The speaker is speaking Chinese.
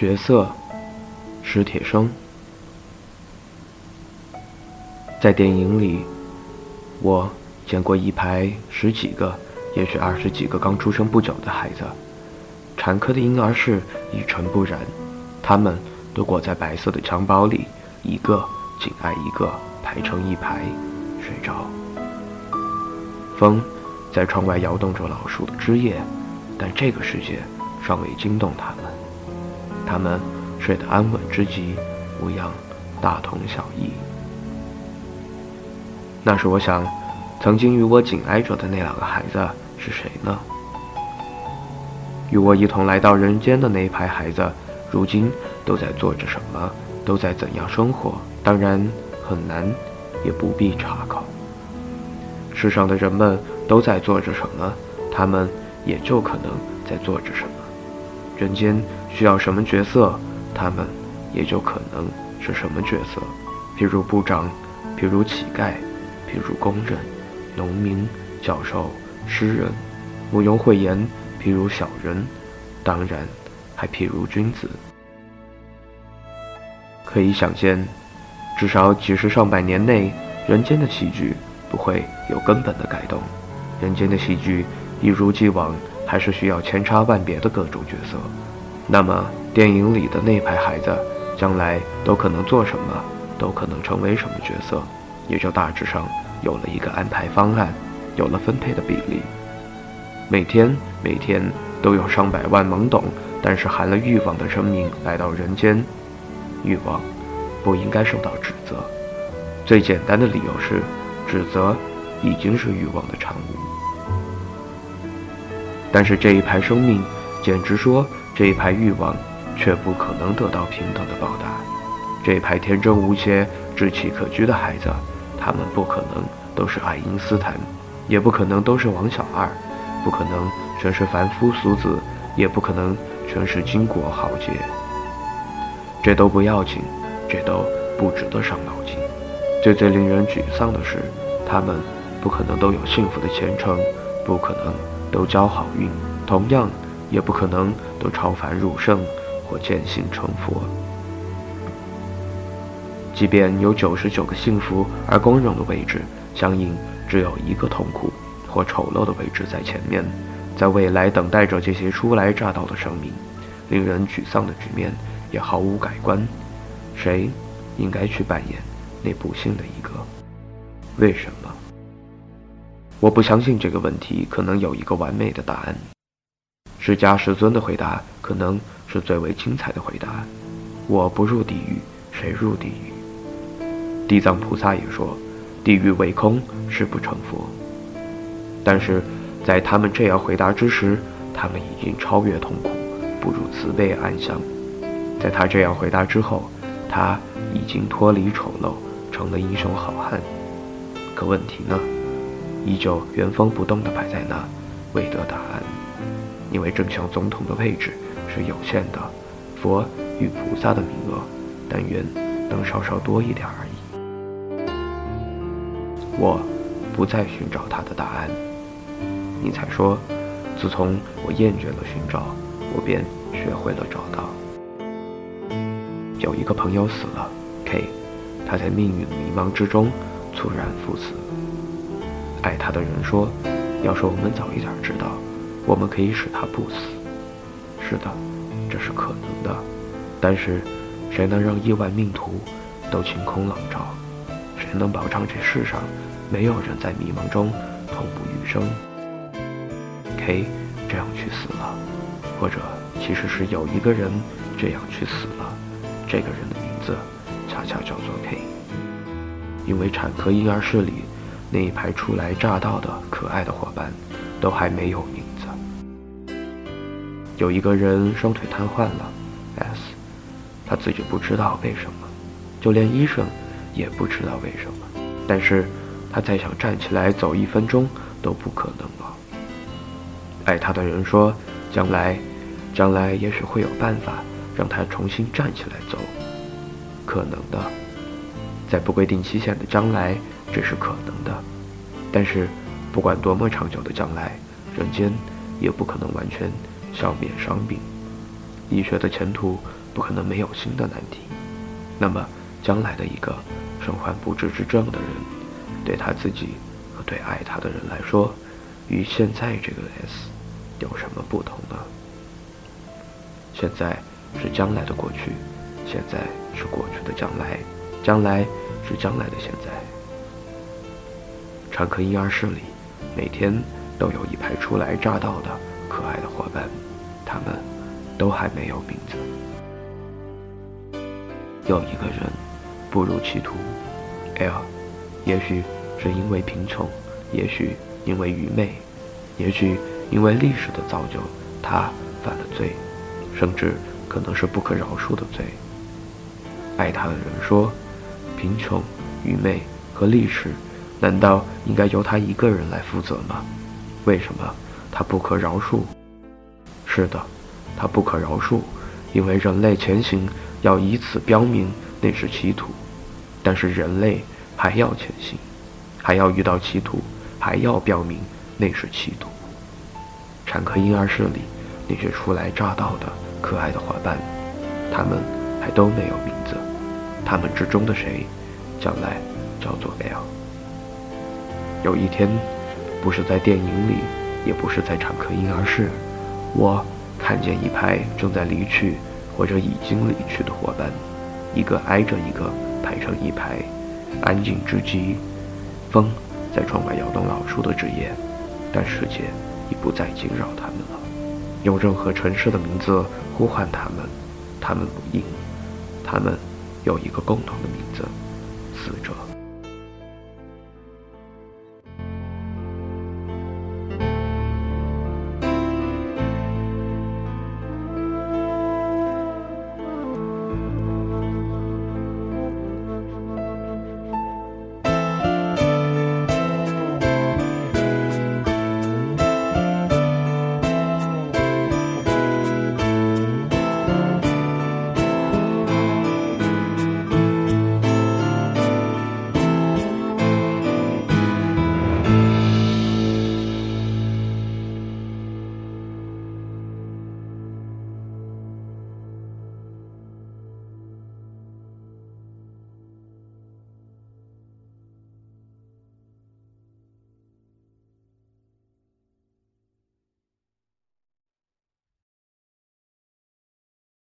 角色，史铁生。在电影里，我见过一排十几个，也许二十几个刚出生不久的孩子，产科的婴儿室一尘不染，他们都裹在白色的襁褓里，一个紧挨一个排成一排睡着。风在窗外摇动着老树的枝叶，但这个世界尚未惊动他们。他们睡得安稳之极，模样大同小异。那时我想，曾经与我紧挨着的那两个孩子是谁呢？与我一同来到人间的那一排孩子，如今都在做着什么？都在怎样生活？当然很难，也不必查考。世上的人们都在做着什么？他们也就可能在做着什么。人间需要什么角色，他们也就可能是什么角色。譬如部长，譬如乞丐，譬如工人、农民、教授、诗人，毋庸讳言。譬如小人，当然还譬如君子。可以想见，至少几十上百年内，人间的戏剧不会有根本的改动。人间的戏剧一如既往。还是需要千差万别的各种角色，那么电影里的那排孩子将来都可能做什么，都可能成为什么角色，也就大致上有了一个安排方案，有了分配的比例。每天每天都有上百万懵懂但是含了欲望的生命来到人间，欲望不应该受到指责。最简单的理由是，指责已经是欲望的产物。但是这一排生命，简直说这一排欲望，却不可能得到平等的报答。这一排天真无邪、志气可掬的孩子，他们不可能都是爱因斯坦，也不可能都是王小二，不可能全是凡夫俗子，也不可能全是巾帼豪杰。这都不要紧，这都不值得伤脑筋。最最令人沮丧的是，他们不可能都有幸福的前程，不可能。都交好运，同样也不可能都超凡入圣或见性成佛。即便有九十九个幸福而光荣的位置，相应只有一个痛苦或丑陋的位置在前面，在未来等待着这些初来乍到的生命。令人沮丧的局面也毫无改观。谁应该去扮演那不幸的一个？为什么？我不相信这个问题可能有一个完美的答案。释迦世尊的回答可能是最为精彩的回答：我不入地狱，谁入地狱？地藏菩萨也说，地狱为空，誓不成佛。但是在他们这样回答之时，他们已经超越痛苦，步入慈悲安详。在他这样回答之后，他已经脱离丑陋，成了英雄好汉。可问题呢？依旧原封不动地摆在那，未得答案。因为正像总统的位置是有限的，佛与菩萨的名额，但愿能稍稍多一点而已。我不再寻找他的答案。尼采说：“自从我厌倦了寻找，我便学会了找到。”有一个朋友死了，K，他在命运迷茫之中猝然赴死。爱他的人说：“要是我们早一点知道，我们可以使他不死。”是的，这是可能的。但是，谁能让亿万命途都晴空朗照？谁能保障这世上没有人在迷茫中痛不欲生？K 这样去死了，或者其实是有一个人这样去死了。这个人的名字恰恰叫做 K，因为产科婴儿室里。那一排初来乍到的可爱的伙伴，都还没有名字。有一个人双腿瘫痪了，S，他自己不知道为什么，就连医生也不知道为什么。但是，他再想站起来走一分钟都不可能了。爱他的人说，将来，将来也许会有办法让他重新站起来走，可能的，在不规定期限的将来。这是可能的，但是不管多么长久的将来，人间也不可能完全消灭伤病。医学的前途不可能没有新的难题。那么，将来的一个身患不治之症的人，对他自己和对爱他的人来说，与现在这个 S 有什么不同呢？现在是将来的过去，现在是过去的将来，将来是将来的现在。产科婴儿室里，每天都有一排初来乍到的可爱的伙伴，他们都还没有名字。有一个人步入歧途，L，也许是因为贫穷，也许因为愚昧，也许因为历史的造就，他犯了罪，甚至可能是不可饶恕的罪。爱他的人说：“贫穷、愚昧和历史，难道应该由他一个人来负责吗？为什么他不可饶恕？是的，他不可饶恕，因为人类前行。”要以此标明那是歧途，但是人类还要前行，还要遇到歧途，还要标明那是歧途。产科婴儿室里那些初来乍到的可爱的伙伴，他们还都没有名字。他们之中的谁，将来叫做 L。有一天，不是在电影里，也不是在产科婴儿室，我看见一排正在离去。或者已经离去的伙伴，一个挨着一个排成一排，安静之极。风在窗外摇动老树的枝叶，但世界已不再惊扰他们了。用任何城市的名字呼唤他们，他们不应。他们有一个共同的名字：死者。